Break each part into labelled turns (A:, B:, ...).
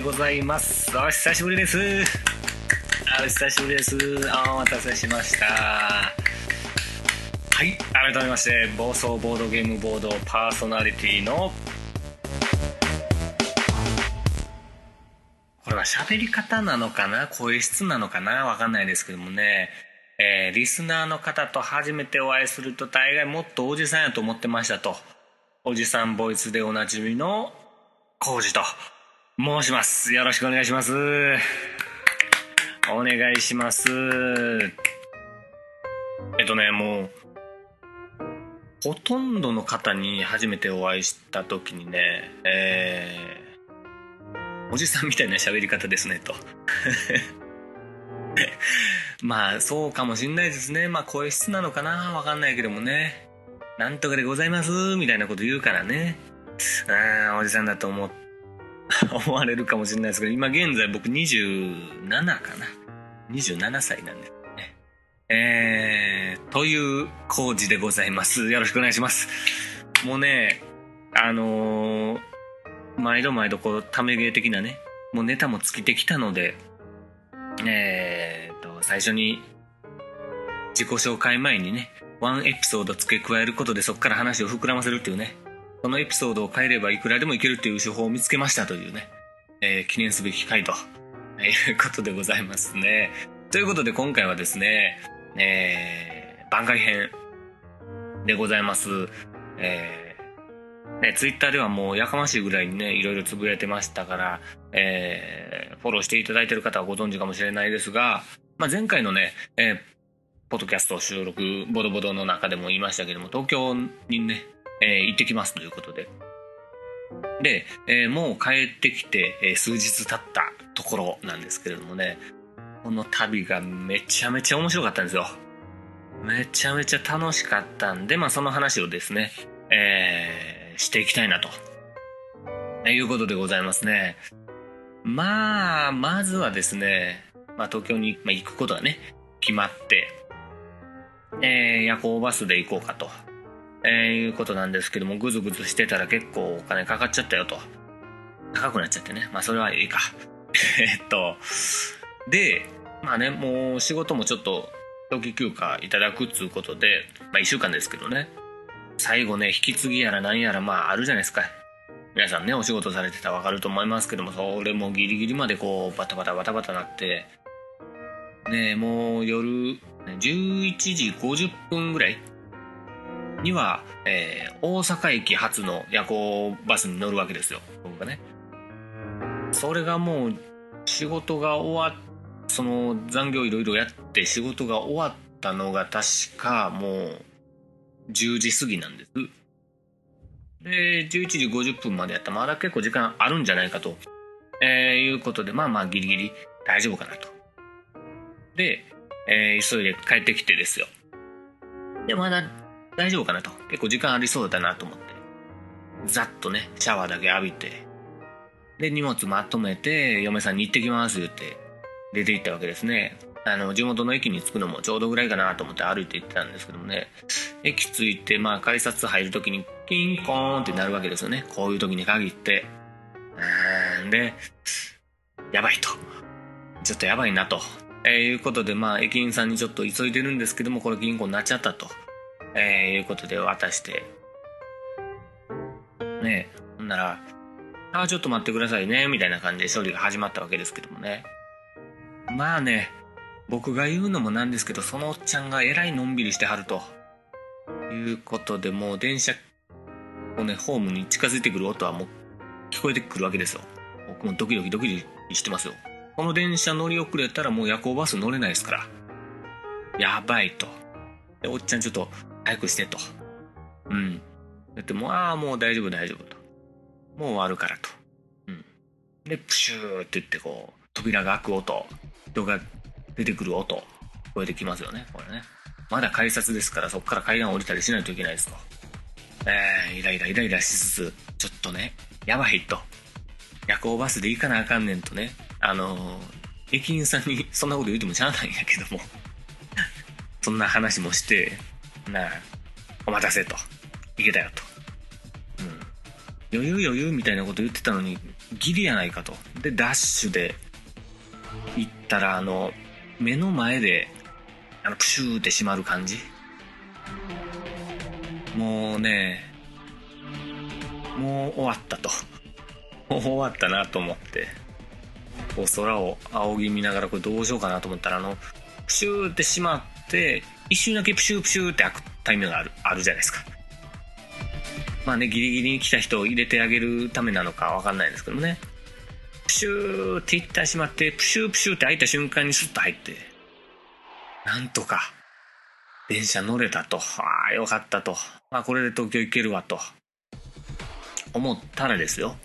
A: でございます。お久しぶりです。お久しぶりです。お待たせしました。はい改めまして暴走ボードゲームボードパーソナリティのこれは喋り方なのかな？声質なのかな？わかんないですけどもね。えー、リスナーの方と初めてお会いすると大概もっとおじさんやと思ってましたと。おじさんボイスでおなじみのコウジと。申します。よろしくお願いします。お願いします。えっとねもうほとんどの方に初めてお会いした時にねえー、おじさんみたいな喋り方ですねと。まあそうかもしんないですね。まあ声質なのかな？わかんないけどもね。なんとかでございます。みたいなこと言うからね。あおじさんだと思って。思われるかもしれないですけど今現在僕27かな。27歳なんですね。えー、という工事でございます。よろしくお願いします。もうねあのー、毎度毎度こうため芸的なねもうネタも尽きてきたのでえーと最初に自己紹介前にねワンエピソード付け加えることでそこから話を膨らませるっていうねそのエピソードを変えればいくらでもいけるっていう手法を見つけましたというね、えー、記念すべき回と いうことでございますね。ということで今回はですね、えー、番外編でございます。えー、ね、ツイッターではもうやかましいぐらいにね、いろいろつぶやいてましたから、えー、フォローしていただいている方はご存知かもしれないですが、まあ、前回のね、えー、ポッドキャスト収録、ボドボドの中でも言いましたけども、東京にね、えー、行ってきますということで。で、えー、もう帰ってきて、えー、数日経ったところなんですけれどもね、この旅がめちゃめちゃ面白かったんですよ。めちゃめちゃ楽しかったんで、まあその話をですね、えー、していきたいなと。いうことでございますね。まあ、まずはですね、まあ東京にま行くことがね、決まって、えー、夜行バスで行こうかと。えー、いうことなんですけども、ぐずぐずしてたら結構お金かかっちゃったよと。高くなっちゃってね。まあそれはいいか。えっと、で、まあね、もう仕事もちょっと長期休暇いただくっつうことで、まあ1週間ですけどね。最後ね、引き継ぎやら何やらまああるじゃないですか。皆さんね、お仕事されてたらわかると思いますけども、それもギリギリまでこう、バタバタバタバタなって、ねもう夜、11時50分ぐらいには、えー、大阪駅発の夜行バスに乗るわけですよ。僕がね。それがもう仕事が終わっその残業いろいろやって仕事が終わったのが確かもう10時過ぎなんです。で11時50分までやった。まだ結構時間あるんじゃないかと、えー、いうことでまあまあギリギリ大丈夫かなと。で、えー、急いで帰ってきてですよ。でまだ大丈夫かなと。結構時間ありそうだなと思って。ざっとね、シャワーだけ浴びて、で、荷物まとめて、嫁さんに行ってきます言って、出て行ったわけですね。あの、地元の駅に着くのもちょうどぐらいかなと思って歩いて行ってたんですけどもね、駅着いて、まあ、改札入るときに、キンコーンってなるわけですよね。こういう時に限って。うんで、やばいと。ちょっとやばいなと。えー、いうことで、まあ、駅員さんにちょっと急いでるんですけども、これ銀行になっちゃったと。えー、いうことで渡して、ねほんなら、ああ、ちょっと待ってくださいね、みたいな感じで処理が始まったわけですけどもね。まあね、僕が言うのもなんですけど、そのおっちゃんがえらいのんびりしてはると。いうことで、もう電車をね、ホームに近づいてくる音はもう聞こえてくるわけですよ。僕もドキドキドキドキしてますよ。この電車乗り遅れたらもう夜行バス乗れないですから。やばいと。で、おっちゃんちょっと早くしてと。うん。言ってもああもう大丈夫大丈夫と。もう終わるからと、うん、でプシューって言ってこう扉が開く音。人が出てくる音。聞こえてきますよねこれね。まだ改札ですからそこから階段降りたりしないといけないですと。えー、イライライライラしつつちょっとねやばいと。夜行バスで行かなあかんねんとね。あのー、駅員さんにそんなこと言うてもしゃあないんやけども。そんな話もしてなあお待たせと。いけたよと、うん、余裕余裕みたいなこと言ってたのにギリやないかと。でダッシュで行ったらあの目の前であのプシューって閉まる感じ。もうねもう終わったと。もう終わったなと思って。こう空を仰ぎ見ながらこれどうしようかなと思ったらあのプシューって閉まって一瞬だけプシュープシューって開くタイミングがあるあるじゃないですか。まあねギリギリに来た人を入れてあげるためなのか分かんないんですけどもね。プシューって一旦閉まってプシュープシューって開いた瞬間にスッと入ってなんとか電車乗れたと。ああよかったと。まあこれで東京行けるわと。思ったらですよ。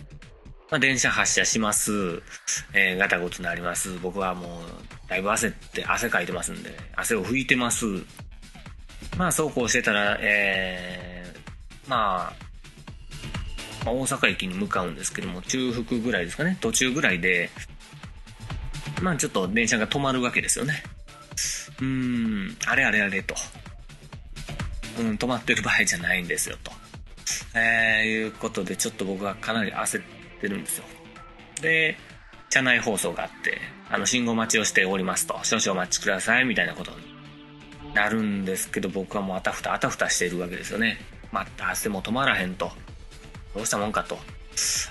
A: まあ、電車発車します、えー、ガタゴトになります。僕はもうだいぶ焦って汗かいてますんで汗を拭いてます。まあそうこうしてたらえー、まあまあ、大阪駅に向かうんですけども中腹ぐらいですかね。途中ぐらいでまあちょっと電車が止まるわけですよね。うーんあれあれあれと、うん、止まってる場合じゃないんですよと、えー、いうことでちょっと僕はかなり焦ってるんですよ。で車内放送があってあの信号待ちをしておりますと少々お待ちくださいみたいなことになるんですけど僕はもうあたふたあたふたしているわけですよね。また汗も止まらへんと。どうしたもんかと、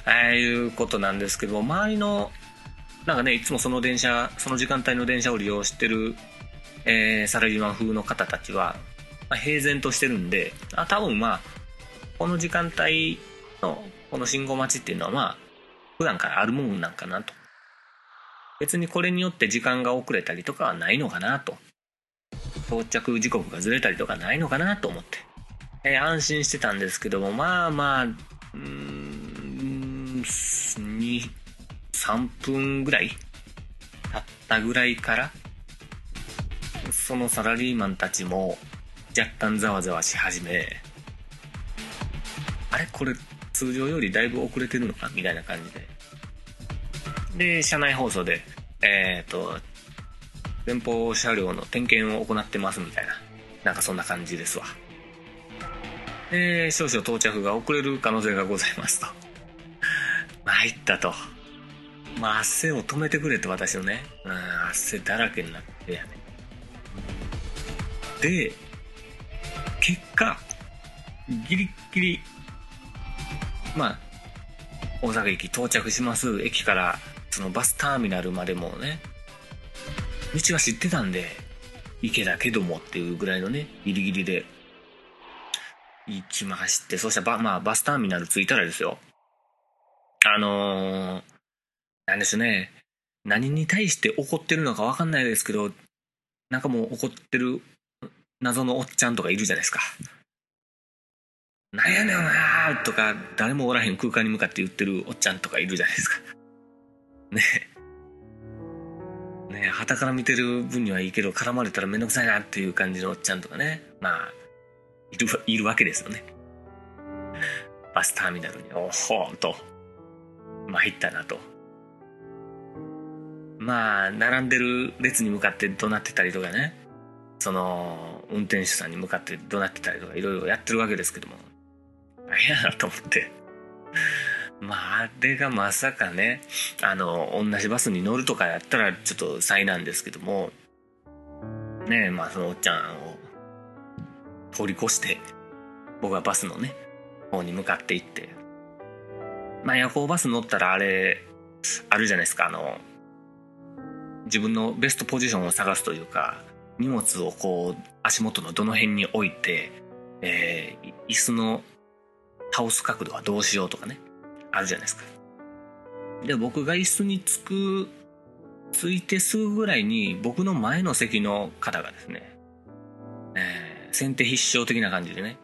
A: ああいうことなんですけど周りのなんかねいつもその電車その時間帯の電車を利用してる、えー、サラリーマン風の方たちは、まあ、平然としてるんであ多分まあこの時間帯のこの信号待ちっていうのはまあ普段からあるもんなんかなと。別にこれによって時間が遅れたりとかはないのかなと。到着時刻がずれたりとかないのかなと思って、えー、安心してたんですけどもまあまあうん23分ぐらい経ったぐらいからそのサラリーマンたちも若干ざわざわし始めあれ？これ通常よりだいぶ遅れてるのかみたいな感じでで車内放送でえっ、ー、と前方車両の点検を行ってますみたいななんかそんな感じですわえー、少々到着が遅れる可能性がございますと。参ったと。まあ、汗を止めてくれって私のね、うん、汗だらけになってやね。で、結果、ギリギリ、まあ、大阪駅到着します。駅からそのバスターミナルまでもね、道は知ってたんで、池だけどもっていうぐらいのね、ギリギリで行きまして、そしたらまあ、バスターミナル着いたらですよ。あのー、なんでしょうね。何に対して怒ってるのかわかんないですけど、なんかもう怒ってる謎のおっちゃんとかいるじゃないですか。なんやねんなとか、誰もおらへん空間に向かって言ってるおっちゃんとかいるじゃないですか。ねえ。ねえ、旗から見てる分にはいいけど、絡まれたらめんどくさいなっていう感じのおっちゃんとかね。まあ、いるいるわけですよねバスターミナルにおほーと参ったなとまあ並んでる列に向かって怒鳴ってたりとかねその運転手さんに向かって怒鳴ってたりとかいろいろやってるわけですけども大変やなと思って。まああれがまさかねあの同じバスに乗るとかやったらちょっと災難ですけども。ねえまあそのおっちゃんを通り越して僕はバスのね方に向かっていって。まあ夜行バス乗ったらあれあるじゃないですかあの自分のベストポジションを探すというか荷物をこう足元のどの辺に置いて、えー、椅子の倒す角度はどうしようとかね。あるじゃないですか。で僕が椅子につくついてすぐぐらいに僕の前の席の方がですね、えー先手必勝的な感じでね。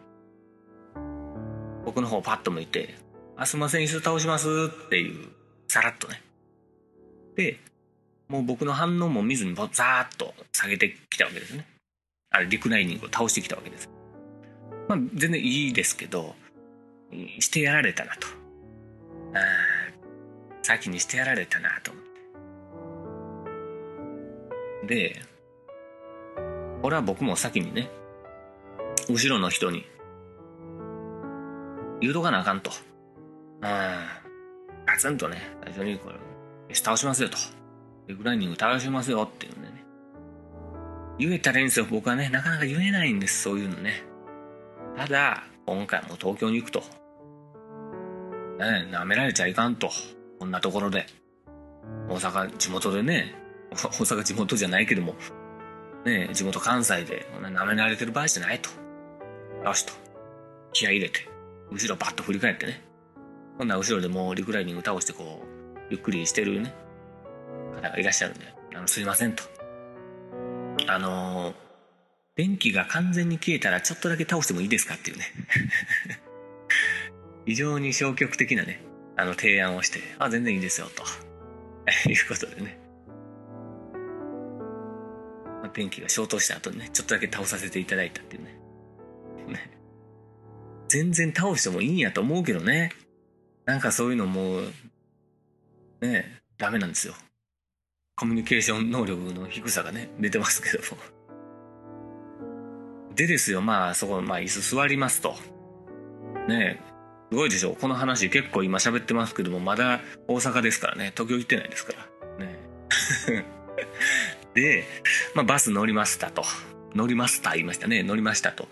A: 僕の方をパッと向いて「あすいません椅子倒します」っていうさらっとね。でもう僕の反応も見ずにザーッと下げてきたわけですね。あれリクライニングを倒してきたわけです。まあ全然いいですけどしてやられたなと。あ先にしてやられたなと思って。でこれは僕も先にね後ろの人に言うとかなあかんと。うんガツンとね最初にこれ倒しますよと。リクライニング倒しますよっていうんでね。言えたらいいんですよ僕はねなかなか言えないんですそういうのね。ただ今回も東京に行くと。ね舐められちゃいかんと。こんなところで。大阪地元でね 大阪地元じゃないけども。ね地元関西で舐められてる場合じゃないと。よしと。気合入れて。後ろバッと振り返ってね。こんな後ろでもうリクライニング倒してこうゆっくりしてるね。方がいらっしゃるんで。あのすいませんと。あの電気が完全に消えたらちょっとだけ倒してもいいですかっていうね。非常に消極的なねあの提案をしてあ全然いいですよと。いうことでね。電気が消灯した後にねちょっとだけ倒させていただいたっていう ね。全然倒してもいいんやと思うけどね。なんかそういうのもねダメなんですよ。コミュニケーション能力の低さがね出てますけども。でですよ。まあそこまあ椅子座りますと。ね。すごいでしょこの話結構今喋ってますけどもまだ大阪ですからね。東京行ってないですから。ね。で、まあ、バス乗りましたと。乗りました言いましたね。乗りましたと。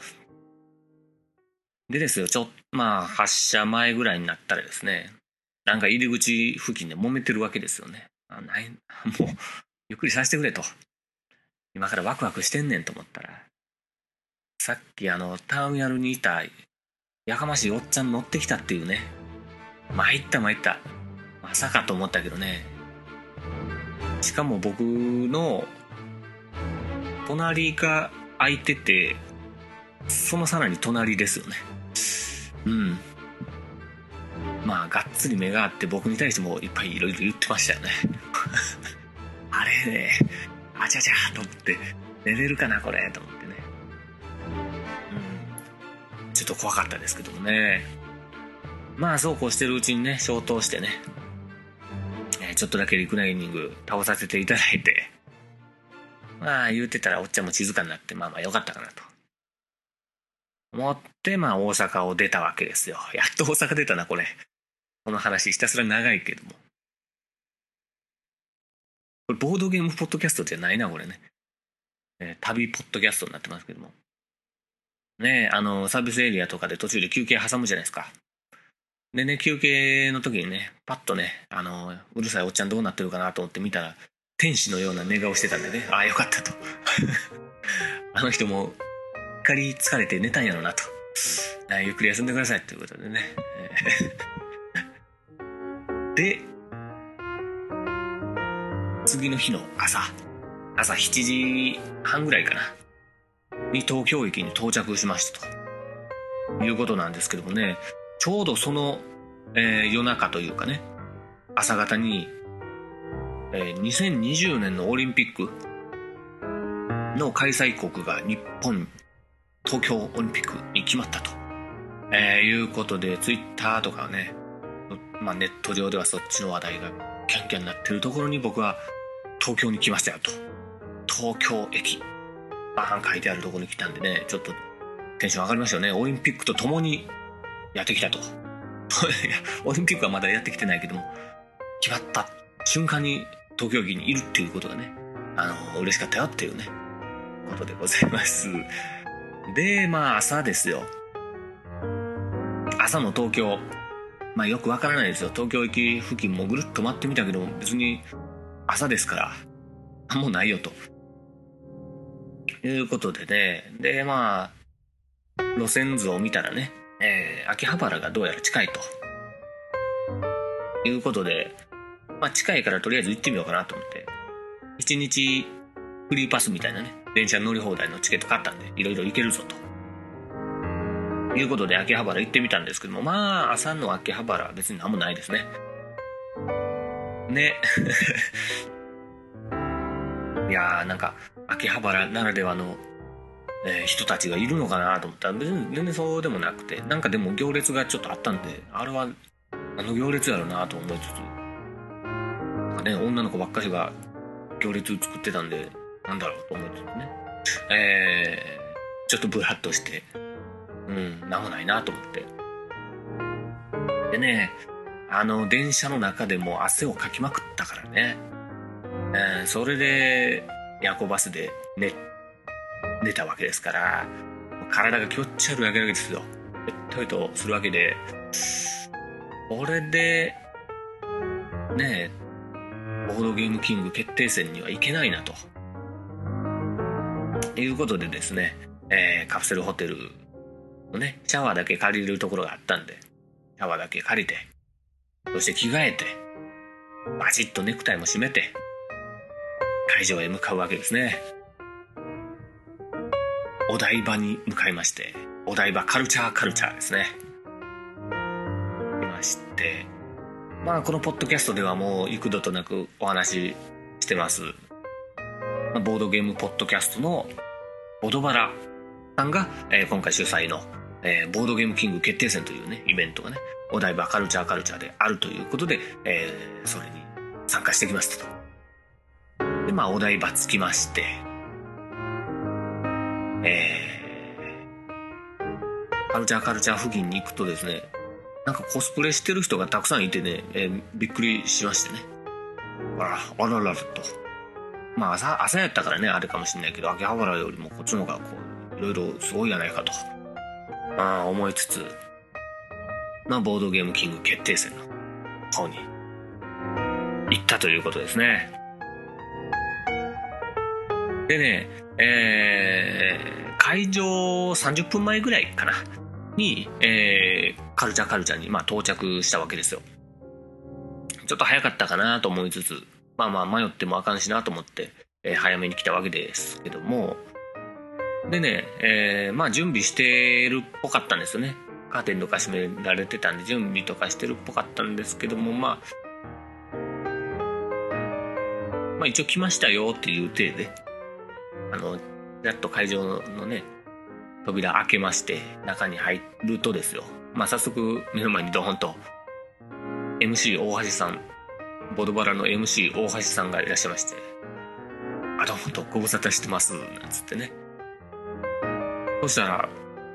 A: でですよちょまあ発車前ぐらいになったらですねなんか入り口付近で揉めてるわけですよね。あないもうゆっくりさせてくれと。今からワクワクしてんねんと思ったらさっきあのターミナルにいたやかましいおっちゃん乗ってきたっていうね。参った参った。まさかと思ったけどね。しかも僕の隣が空いててそのさらに隣ですよね。うん。まあがっつり目があって僕に対してもいっぱいいろいろ言ってましたよね。あれね。あちゃちゃと思って寝れるかなこれと思って。と怖かったですけどもね。まあそうこうしてるうちにね消灯してね。ちょっとだけリクライニング倒させていただいて。まあ言うてたらおっちゃんも静かになってまあまあよかったかなと。思ってまあ大阪を出たわけですよ。やっと大阪出たなこれ。この話ひたすら長いけども。これボードゲームポッドキャストじゃないなこれね、えー、旅ポッドキャストになってますけども。ねあのサービスエリアとかで途中で休憩挟むじゃないですか。でね休憩の時にねパッとねあのうるさいおっちゃんどうなってるかなと思って見たら天使のような寝顔してたんでねああよかったと。あの人もかり疲れて寝たんやろなと。ゆっくり休んでくださいということでね。で次の日の朝朝7時半ぐらいかな。に東京駅に到着しましたと。いうことなんですけどもねちょうどその、えー、夜中というかね朝方に、えー、2020年のオリンピックの開催国が日本東京オリンピックに決まったと、えー、いうことでツイッターとかね、まあ、ネット上ではそっちの話題がキャンキャンになってるところに僕は東京に来ましたよと。東京駅。バーン書いてあるところに来たんでねちょっとテンション上がりましたよね。オリンピックとともにやってきたと。オリンピックはまだやってきてないけども決まった。瞬間に東京駅にいるっていうことがねあの嬉しかったよっていうねことでございます。でまあ朝ですよ。朝の東京。まあよくわからないですよ。東京駅付近もぐるっと回ってみたけど別に朝ですからもうないよと。いうことでね。でまあ路線図を見たらね、えー、秋葉原がどうやら近いと。いうことで、まあ、近いからとりあえず行ってみようかなと思って。1日フリーパスみたいなね電車乗り放題のチケット買ったんでいろいろ行けるぞと。いうことで秋葉原行ってみたんですけどもまあ朝の秋葉原は別に何もないですね。ね。いやーなんか秋葉原ならではの、えー、人たちがいるのかなと思った。ら別に全然そうでもなくてなんかでも行列がちょっとあったんであれはあの行列やろなと思いつつなんかね女の子ばっかりが行列作ってたんでなんだろうと思いつつね。えー、ちょっとブラッとしてうんなんもないなと思って。でねあの電車の中でも汗をかきまくったからね、えー、それで夜行バスで寝寝たわけですから体が気持ち悪いわけですよ。べったりとするわけでこれでねえボードゲームキング決定戦にはいけないなと。いうことでですね、えー、カプセルホテルのねシャワーだけ借りるところがあったんでシャワーだけ借りてそして着替えてバチッとネクタイも締めて会場へ向かうわけですね。お台場に向かいましてお台場カルチャーカルチャーですね。いましてまあこのポッドキャストではもう幾度となくお話ししてます。ボードゲームポッドキャストのボドバラさんが、えー、今回主催の、えー、ボードゲームキング決定戦というねイベントがねお台場カルチャーカルチャーであるということで、えー、それに参加してきましたと。でまあお台場着きましてえー、カルチャーカルチャー付近に行くとですねなんかコスプレしてる人がたくさんいてね、えー、びっくりしましてね。あら、あららと。まあ朝、朝やったからね、あれかもしんないけど、秋葉原よりもこっちの方がこう、いろいろすごいじゃないかと。まあ思いつつ、まあボードゲームキング決定戦の方に行ったということですね。でね、えー、会場30分前ぐらいかな。に、えー、カルチャーカルチャーに、まあ、到着したわけですよ。ちょっと早かったかなと思いつつ、まあまあ迷ってもあかんしなと思って、えー、早めに来たわけですけども、でね、えー、まあ準備してるっぽかったんですよね。カーテンとか閉められてたんで準備とかしてるっぽかったんですけども、まあ、まあ一応来ましたよっていう体で、あの、やっと会場のね、扉開けまして中に入るとですよ。まあ早速目の前にドーンと MC 大橋さんボドバラの MC 大橋さんがいらっしゃいまして「あどうもとご無沙汰してます」なんつってね。そしたら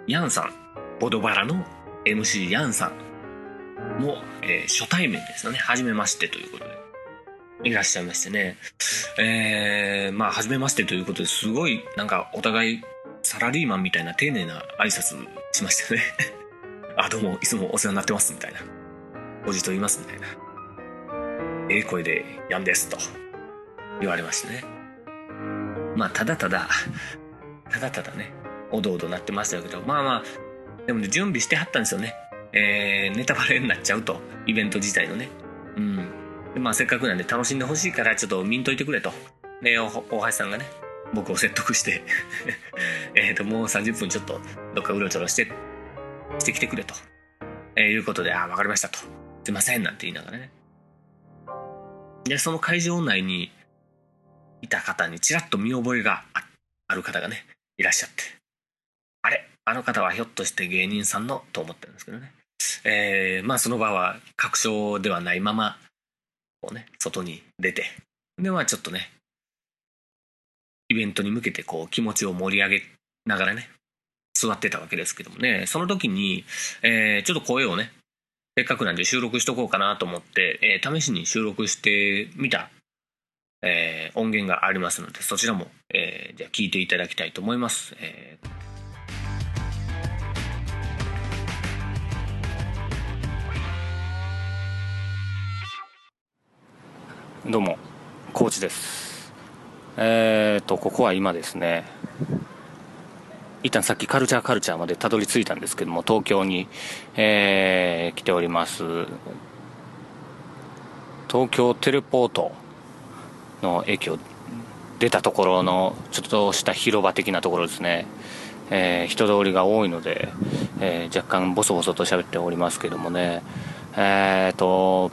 A: ヤンさんボドバラの MC ヤンさんも、えー、初対面ですよね。初めましてということで。いらっしゃいましてね。えー、まあ初めましてということですごいなんかお互いサラリーマンみたいな丁寧な挨拶しましたね あ、どうも、いつもお世話になってます、みたいな。おじと言います、みたいな。ええ声で、やんです、と言われましてね。まあ、ただただ、ただただね、おどおどなってましたけど、まあまあ、でもね、準備してはったんですよね。えー、ネタバレになっちゃうと、イベント自体のね。うん。まあ、せっかくなんで楽しんでほしいから、ちょっと見んといてくれと。ね、大橋さんがね、僕を説得して えっと、もう30分ちょっとどっかうろちょろして、してきてくれと、えー、いうことで、ああ、わかりましたと。すいません、なんて言いながらね。で、その会場内にいた方にちらっと見覚えがある方がね、いらっしゃって。あれあの方はひょっとして芸人さんのと思ってるんですけどね。えー、まあその場は確証ではないまま、こうね、外に出て。で、まあちょっとね、イベントに向けてこう気持ちを盛り上げながらね、座ってたわけですけどもね、その時に、えー、ちょっと声をね、せっかくなんで収録しとこうかなと思って、えー、試しに収録してみた、えー、音源がありますので、そちらも、えー、じゃあ聞いていただきたいと思います。えー、どうも、コーチです。えーと、ここは今ですね、一旦さっきカルチャーカルチャーまでたどり着いたんですけども、東京に、えー、来ております。東京テレポートの駅を出たところのちょっとした広場的なところですね。えー、人通りが多いので、えー、若干ボソボソと喋っておりますけどもねえっ、ー、と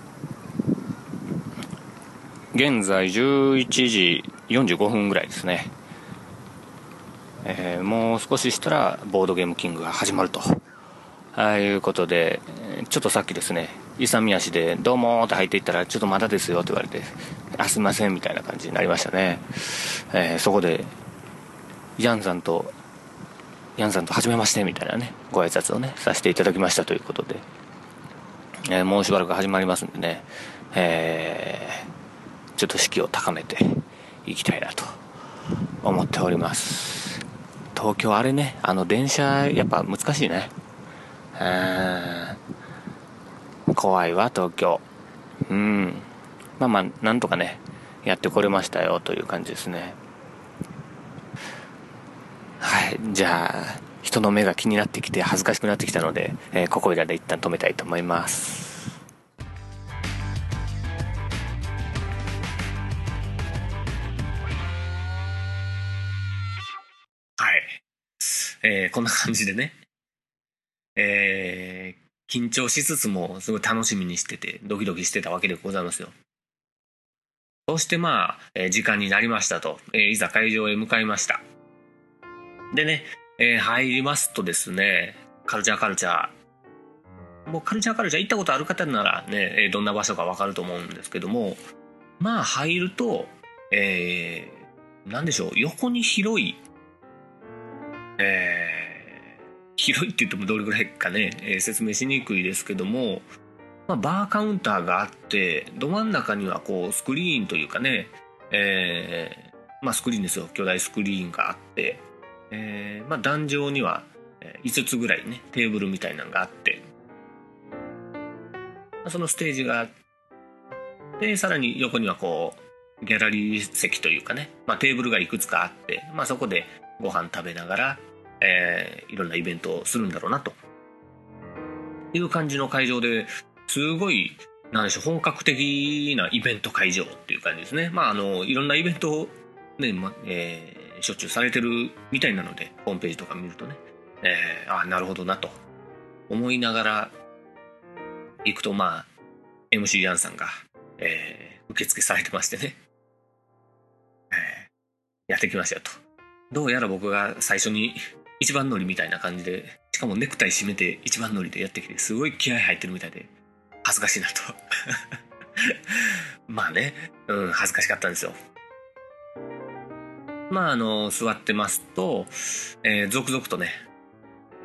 A: 現在11時45分ぐらいですね、えー、もう少ししたらボードゲームキングが始まると。あいうことでちょっとさっきですね勇み足で「どうも」って入っていったら「ちょっとまだですよ」って言われて「あすいません」みたいな感じになりましたね、えー、そこでヤンさんとヤンさんと初めましてみたいなねご挨拶をねさせていただきましたということで、えー、もうしばらく始まりますんでね、えー、ちょっと士気を高めて。いきたいなと思っております。東京あれねあの電車やっぱ難しいね。うん怖いわ東京。うん。まあまあなんとかねやってこれましたよという感じですね。はいじゃあ人の目が気になってきて恥ずかしくなってきたので、えー、ここいらで一旦止めたいと思います。えー、こんな感じでね。えー、緊張しつつもすごい楽しみにしててドキドキしてたわけでございますよ。そしてまあ、えー、時間になりましたと、えー、いざ会場へ向かいました。でね、えー、入りますとですね、カルチャーカルチャー。もうカルチャーカルチャー行ったことある方ならね、どんな場所かわかると思うんですけども、まあ入ると、えー、なんでしょう、横に広い、えー、広いって言ってもどれぐらいかね、えー、説明しにくいですけども、まあ、バーカウンターがあって、ど真ん中にはこうスクリーンというかね、えー、まあスクリーンですよ、巨大スクリーンがあって、え、まあ、壇上には5つぐらいねテーブルみたいなのがあってそのステージがあってさらに横にはこうギャラリー席というかね、まあ、テーブルがいくつかあって、まあ、そこでご飯食べながら、えー、いろんなイベントをするんだろうなと。いう感じの会場ですごいなんでしょう本格的なイベント会場っていう感じですね。まああのいろんなイベントをね、まえーしょっちゅうされてるみたいなのでホームページとか見るとね、えー、ああなるほどなと。思いながら行くとまあ MC ヤンさんが、えー、受付されてましてね、えー、やってきましたよと。どうやら僕が最初に一番乗りみたいな感じでしかもネクタイ締めて一番乗りでやってきてすごい気合入ってるみたいで恥ずかしいなと。まあね、うん、恥ずかしかったんですよ。まああの座ってますと、えー、続々とね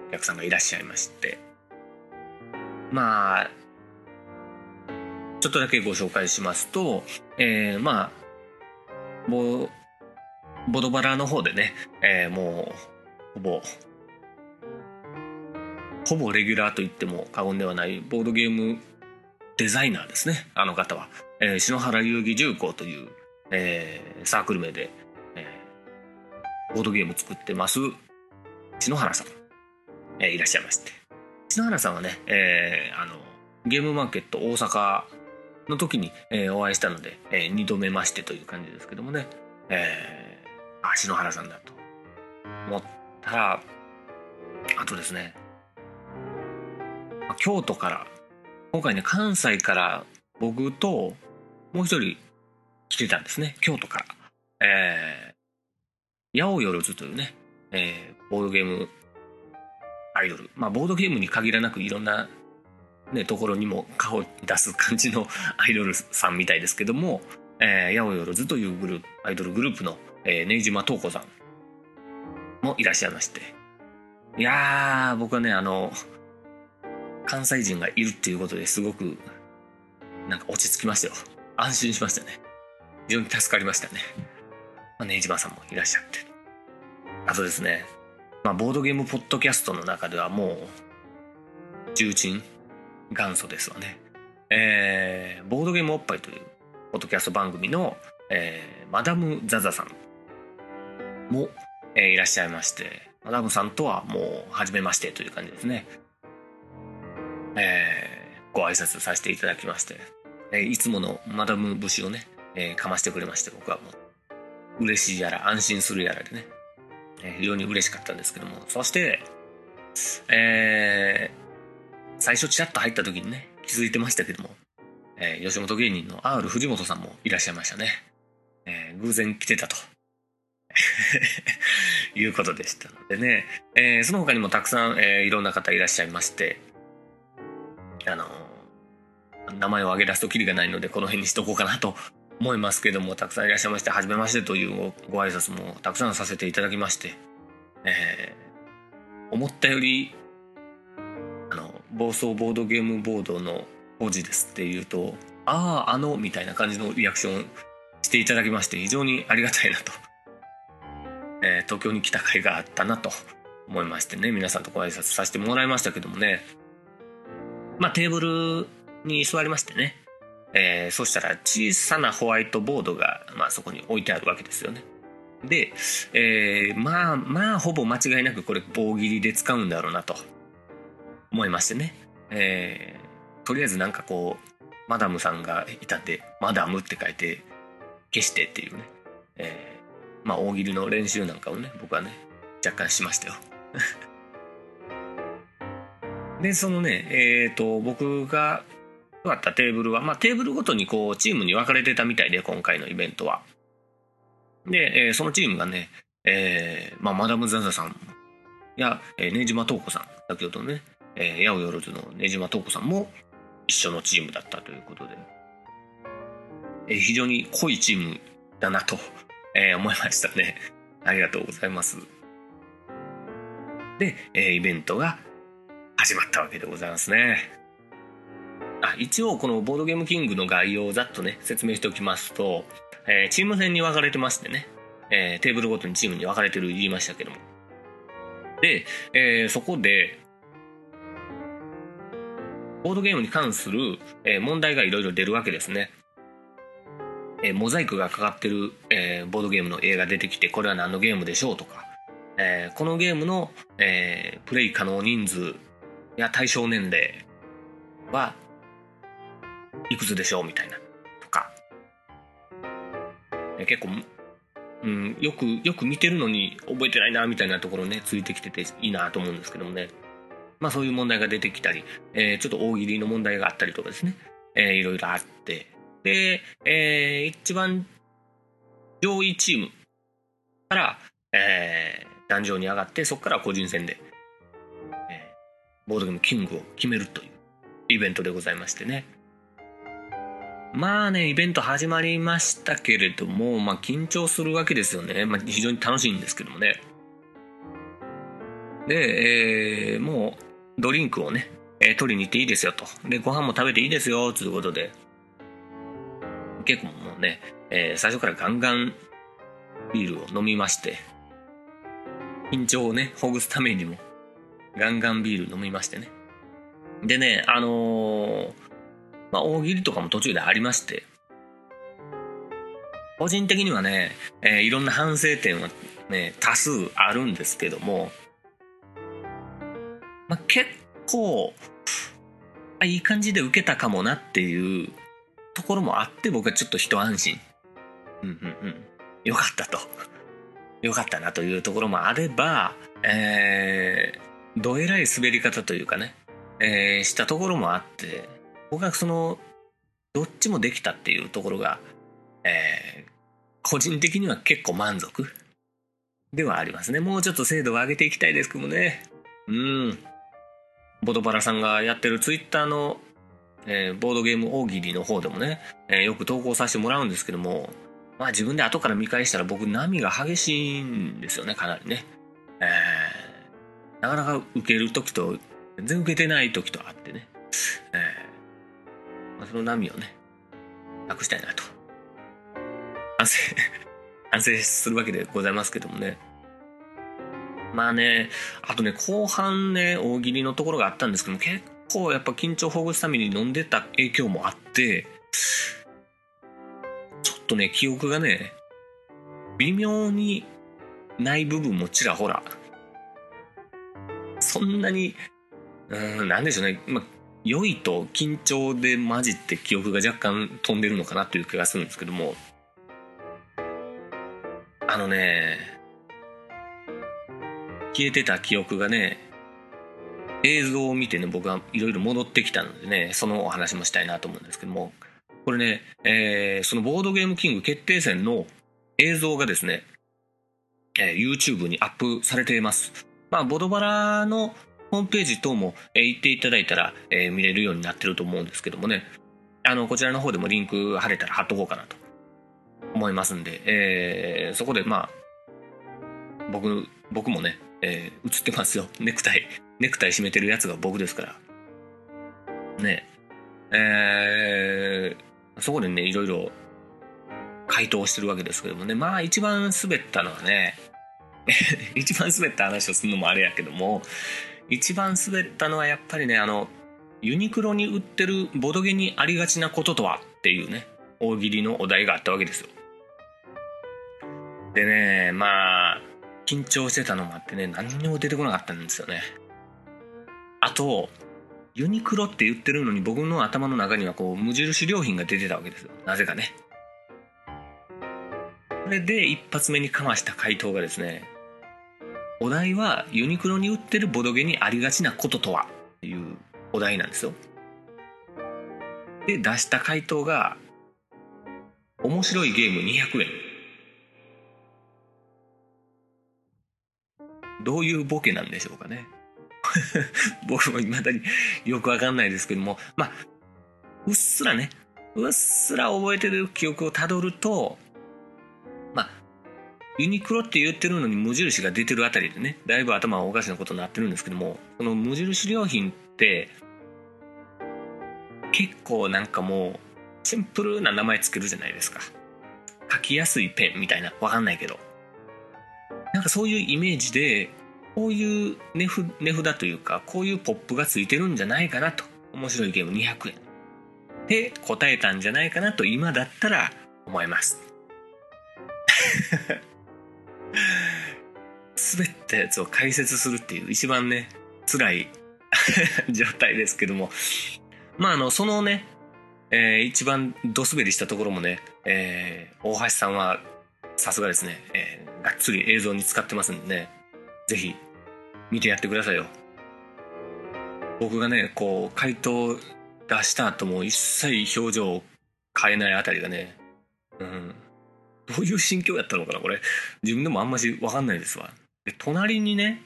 A: お客さんがいらっしゃいまして。まあちょっとだけご紹介しますと、えー、まあボボドバラの方でね、えー、もうほぼ。ほぼレギュラーと言っても過言ではないボードゲームデザイナーですねあの方は、えー、篠原遊戯重工という、えー、サークル名でえボードゲーム作ってます篠原さん、えー、いらっしゃいまして。篠原さんはね、えー、あのゲームマーケット大阪の時に、えー、お会いしたので、えー、2度目ましてという感じですけどもね、えー、あ篠原さんだと思ってたあとですね京都から今回ね関西から僕ともう一人来てたんですね京都から。え八百万というね、えー、ボードゲームアイドル。まあ、ボードゲームに限らなくいろんな、ね、ところにも顔を出す感じの アイドルさんみたいですけども、えー、八百万というグループ、アイドルグループの、えー、根島東子さんもいらっしゃいまして。いやー、僕はね、あの、関西人がいるっていうことですごく、なんか落ち着きましたよ。安心しましたね。非常に助かりましたね。まあ、ネイジマさんもいらっしゃって。あとですね、まあ、ボードゲームポッドキャストの中ではもう、重鎮、元祖ですわね。えー、ボードゲームおっぱいというポッドキャスト番組の、えー、マダム・ザザさんも、え、いらっしゃいまして、マダムさんとはもう、初めましてという感じですね。えー、ご挨拶させていただきまして、え、いつものマダム節をね、えー、かましてくれまして、僕はもう、嬉しいやら安心するやらでね、え非常に嬉しかったんですけども。そして、えー最初ちらっと入った時にね気づいてましたけども、えー、吉本芸人の R 藤本さんもいらっしゃいましたね、えー、偶然来てたと。いうことでした。のでね、えー、その他にもたくさん、えー、いろんな方いらっしゃいましてあの名前を挙げ出すときりがないのでこの辺にしとこうかなと思いますけどもたくさんいらっしゃいまして初めましてというご挨拶もたくさんさせていただきまして、えー、思ったよりあの暴走ボードゲームボードの王子ですっていうとあああのみたいな感じのリアクションしていただきまして非常にありがたいなと、えー、東京に来た甲斐があったなと思いましてね皆さんとご挨拶させてもらいましたけどもね。まあテーブルに座りましてね。えー、そしたら小さなホワイトボードが、まあ、そこに置いてあるわけですよね。で、えー、まあまあほぼ間違いなくこれ棒切りで使うんだろうなと思いましてね、えー、とりあえずなんかこうマダムさんがいたんで「マダム」って書いて消してっていうね、えー、まあ大喜利の練習なんかをね僕はね若干しましたよ。でそのねえっ、ー、と僕が座ったテーブルは、まあ、テーブルごとにこうチームに分かれてたみたいで今回のイベントは。で、えー、そのチームがね、えーまあ、マダム・ザザさんや、えー、根島東子さん先ほどね、えー、八百万の根島東子さんも一緒のチームだったということで、えー、非常に濃いチームだなと、えー、思いましたね。ありがとうございます。で、えー、イベントが始まったわけでございますね。あ一応このボードゲームキングの概要をざっとね説明しておきますと、えー、チーム戦に分かれてましてね、えー、テーブルごとにチームに分かれてる言いましたけどもで、えー、そこでボードゲームに関する、え問題がいろいろ出るわけですね。えモザイクがかかってる、えボードゲームの絵が出てきてこれは何のゲームでしょうとか、えこのゲームの、えプレイ可能人数や対象年齢はいくつでしょうみたいな。とか。え結構、うん、よくよく見てるのに覚えてないなみたいなところねついてきてていいなと思うんですけどもね。まあそういう問題が出てきたり、え、ちょっと大喜利の問題があったりとかですね、えー、いろいろあって。で、えー、一番上位チームから、えー、壇上に上がってそこから個人戦で、えー、ボードゲームキングを決めるというイベントでございましてねまあね、イベント始まりましたけれども、まあ緊張するわけですよね。まあ非常に楽しいんですけどもね。で、えー、もうドリンクをね、えー、取りに行っていいですよと。で、ご飯も食べていいですよ、ということで。結構もうね、えー、最初からガンガンビールを飲みまして、緊張をね、ほぐすためにも、ガンガンビール飲みましてね。でね、あのーまあ、大喜利とかも途中でありまして、個人的にはね、えー、いろんな反省点はね、多数あるんですけども、まあ、結構、いい感じで受けたかもなっていうところもあって僕はちょっと一安心。うんうんうん。よかったと。よかったなというところもあれば、えー、どえらい滑り方というかね、えー、したところもあって、僕はそのどっちもできたっていうところが、えー、個人的には結構満足ではありますねもうちょっと精度を上げていきたいですけどねうんボドバラさんがやってるツイッターの、えー、ボードゲーム大喜利の方でもね、えー、よく投稿させてもらうんですけどもまあ自分で後から見返したら僕波が激しいんですよねかなりねえー、なかなか受ける時と全然受けてない時とあってね、えーまあ、その波をね、なくしたいなと。反省 反省するわけでございますけどもね。まあね、あとね、後半ね、大喜利のところがあったんですけども、結構やっぱ緊張ほぐすために飲んでた影響もあって、ちょっとね、記憶がね、微妙にない部分もちらほら、そんなに、うん、なんでしょうね、まあ、良いと緊張で混じって記憶が若干飛んでるのかなという気がするんですけども。あのね消えてた記憶がね映像を見てね僕はいろいろ戻ってきたのでねそのお話もしたいなと思うんですけども。これね、えー、そのボードゲームキング決定戦の映像がですね、えー、YouTube にアップされています。まあボドバラのホームページ等も、えー、行っていただいたら、えー、見れるようになってると思うんですけどもね。あのこちらの方でもリンク貼れたら貼っとこうかなと。思いますんで、えー、そこでまあ僕僕もね、えー、映ってますよ。ネクタイ。ネクタイ締めてるやつが僕ですから。ね。えー、そこでねいろいろ回答してるわけですけどもね。まあ一番滑ったのはね 一番滑った話をするのもあれやけども一番滑ったのはやっぱりねあのユニクロに売ってるボドゲにありがちなこととはっていうね大喜利のお題があったわけですよ。でねまあ緊張してたのもあってね何にも出てこなかったんですよね。あとユニクロって言ってるのに僕の頭の中にはこう無印良品が出てたわけですよ。なぜかね。これで一発目にかました回答がですねお題はユニクロに売ってるボドゲにありがちなこととは？っていうお題なんですよ。で出した回答が面白いゲーム200円どういうボケなんでしょうかね。僕も未だによくわかんないですけども。まあうっすらね。うっすら覚えてる記憶をたどるとまあユニクロって言ってるのに無印が出てるあたりでねだいぶ頭はおかしなことになってるんですけどもその無印良品って結構なんかもうシンプルな名前つけるじゃないですか。書きやすいペンみたいな。わかんないけど。なんかそういうイメージでこういう値札というかこういうポップがついてるんじゃないかなと。面白いゲーム200円。で答えたんじゃないかなと今だったら思います。滑ったやつを解説するっていう一番ね辛い 状態ですけども。まああのそのね、えー、一番ド滑りしたところもね、えー、大橋さんはさすがですね、えー、がっつり映像に使ってますんでねぜひ見てやってくださいよ。僕がねこう回答出した後も一切表情を変えないあたりがねうん。どういう心境やったのかなこれ。自分でもあんまし分かんないですわ。で隣にね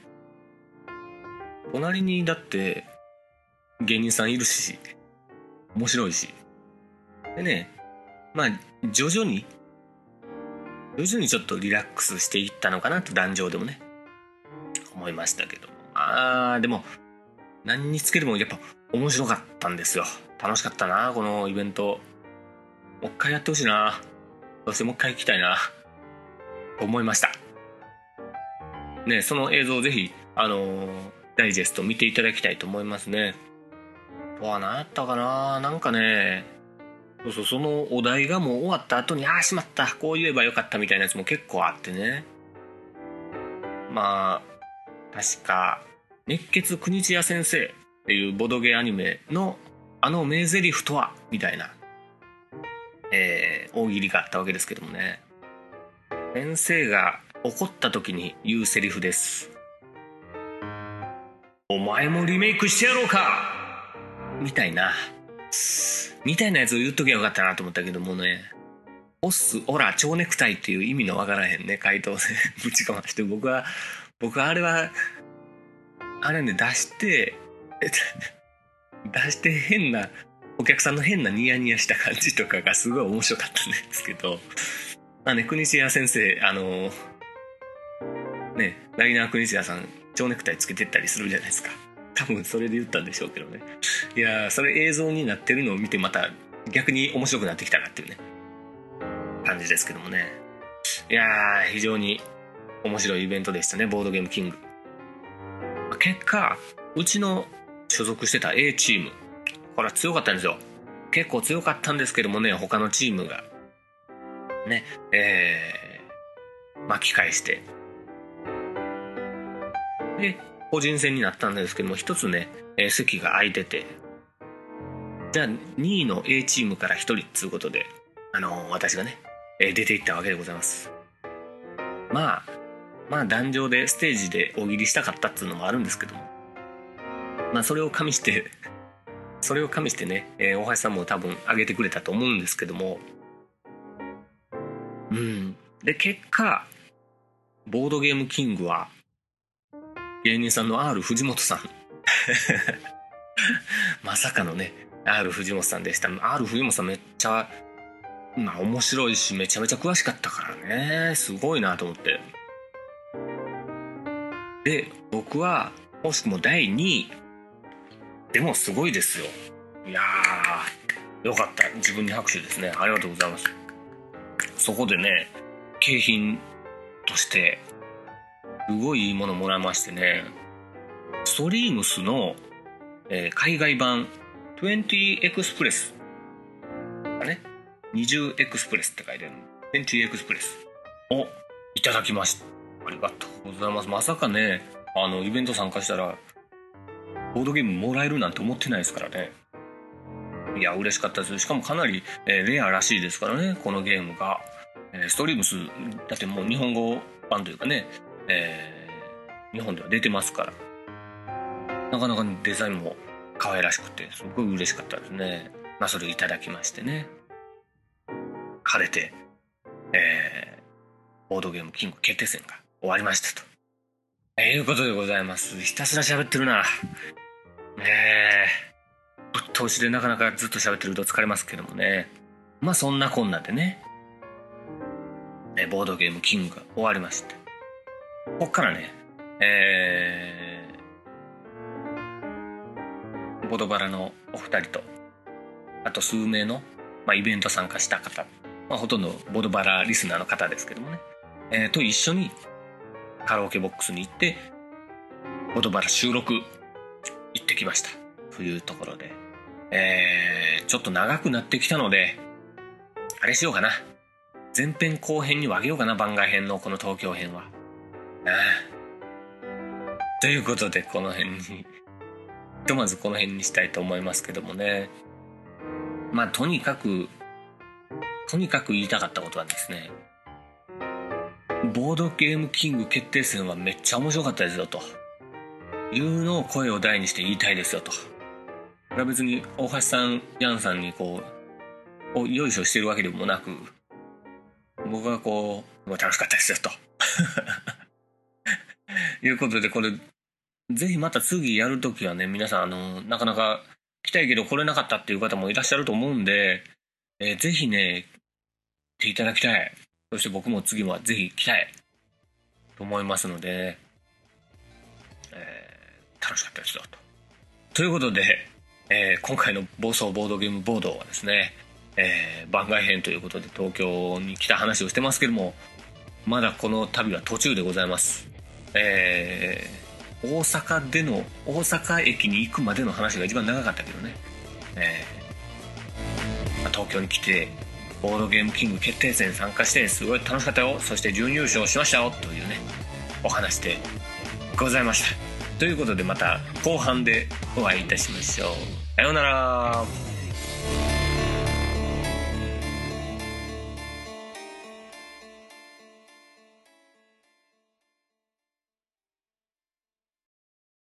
A: 隣にだって芸人さんいるし面白いし。でねまあ徐々に徐々にちょっとリラックスしていったのかなと壇上でもね。思いましたけど。あーでも何につけてもやっぱ面白かったんですよ。楽しかったなこのイベント。もう一回やってほしいな。そしてもう一回行きたいな。と思いました。ねその映像をぜひあの、ダイジェスト見ていただきたいと思いますね。わ何やったかな。なんかねそうそうそのお題がもう終わった後にああしまった。こう言えばよかったみたいなやつも結構あってね。まあ確か熱血国千谷先生っていうボドゲアニメのあの名台詞とはみたいな、えー、大喜利があったわけですけどもね。先生が怒った時に言うセリフです。お前もリメイクしてやろうか！みたいな。みたいなやつを言っときゃよかったなと思ったけどもね。オスオラ蝶ネクタイっていう意味のわからへんね。回答でぶちかまして僕は僕あれはあれね出して出して変なお客さんの変なニヤニヤした感じとかがすごい面白かったんですけどまあね国千谷先生あのねライナー国千谷さん蝶ネクタイつけてったりするじゃないですか。多分それで言ったんでしょうけどね。いやそれ映像になってるのを見てまた逆に面白くなってきたなっていうね。感じですけどもね。いやー非常に面白いイベントでしたねボードゲームキング。結果うちの所属してた A チームこれは強かったんですよ。結構強かったんですけどもね他のチームが。ねえー、巻き返して。で個人戦になったんですけども一つね、えー、席が空いてて。じゃあ2位の A チームから1人っつうことであのー、私がね、えー、出ていったわけでございます。まあまあ壇上でステージで大喜利したかったっていうのもあるんですけども。まあそれを加味して それを加味してね、えー、大橋さんも多分挙げてくれたと思うんですけども。うん。で結果ボードゲームキングは芸人さんの R 藤本さん。まさかのね R 藤本さんでした。R 藤本さんめっちゃまあ面白いしめちゃめちゃ詳しかったからね。すごいなと思って。で僕は惜しくも第2位でもすごいですよ。いやーよかった。自分に拍手ですね。ありがとうございます。そこでね景品としてすごいいいものもらいましてね。ストリームスの、えー、海外版20エクスプレス。かね20エクスプレスって書いてある。20エクスプレスをいただきました。ありがとうございます。まさかねあのイベント参加したらボードゲームもらえるなんて思ってないですからね。いや嬉しかったです。しかもかなり、えー、レアらしいですからねこのゲームが、えー、ストリームスだってもう日本語版というかね、えー、日本では出てますから。なかなかデザインも可愛らしくてすごい嬉しかったですね。まあそれをいただきましてね。晴れて、えー、ボードゲームキング決定戦が終わりましたと、えー、いうことでございます。ひたすら喋ってるな。ねえ。ぶっ通しでなかなかずっと喋ってると疲れますけどもね。まあそんなこんなでね。えボードゲームキングが終わりまして。こっからねえー、ボドバラのお二人とあと数名の、まあ、イベント参加した方、まあ、ほとんどボドバラリスナーの方ですけどもね、えー、と一緒にカラオケボックスに行ってボドバラ収録行ってきました。というところで。えー、ちょっと長くなってきたのであれしようかな。前編後編に分けようかな番外編のこの東京編は。ああ。ということでこの辺に。ひとまずこの辺にしたいと思いますけどもね。まあとにかくとにかく言いたかったことはですねボードゲームキング決定戦はめっちゃ面白かったですよと。いうのを声を大にして言いたいですよと。これは別に大橋さんヤンさんにこうよいしょしてるわけでもなく僕はこう楽しかったですよと。いうことでこれぜひまた次やるときはね皆さんあのなかなか来たいけど来れなかったっていう方もいらっしゃると思うんで、えー、ぜひね来ていただきたい。そして僕も次はぜひ来たい。と思いますので、えー、楽しかったですよと。ということで、えー、今回の暴走ボードゲームボードはですねえー、番外編ということで東京に来た話をしてますけどもまだこの旅は途中でございます、えー、大阪での大阪駅に行くまでの話が一番長かったけどね、えー、東京に来てボードゲームキング決定戦参加してすごい楽しかったよ。そして準優勝しましたよ。というねお話でございました。ということでまた後半でお会いいたしましょう。さようなら。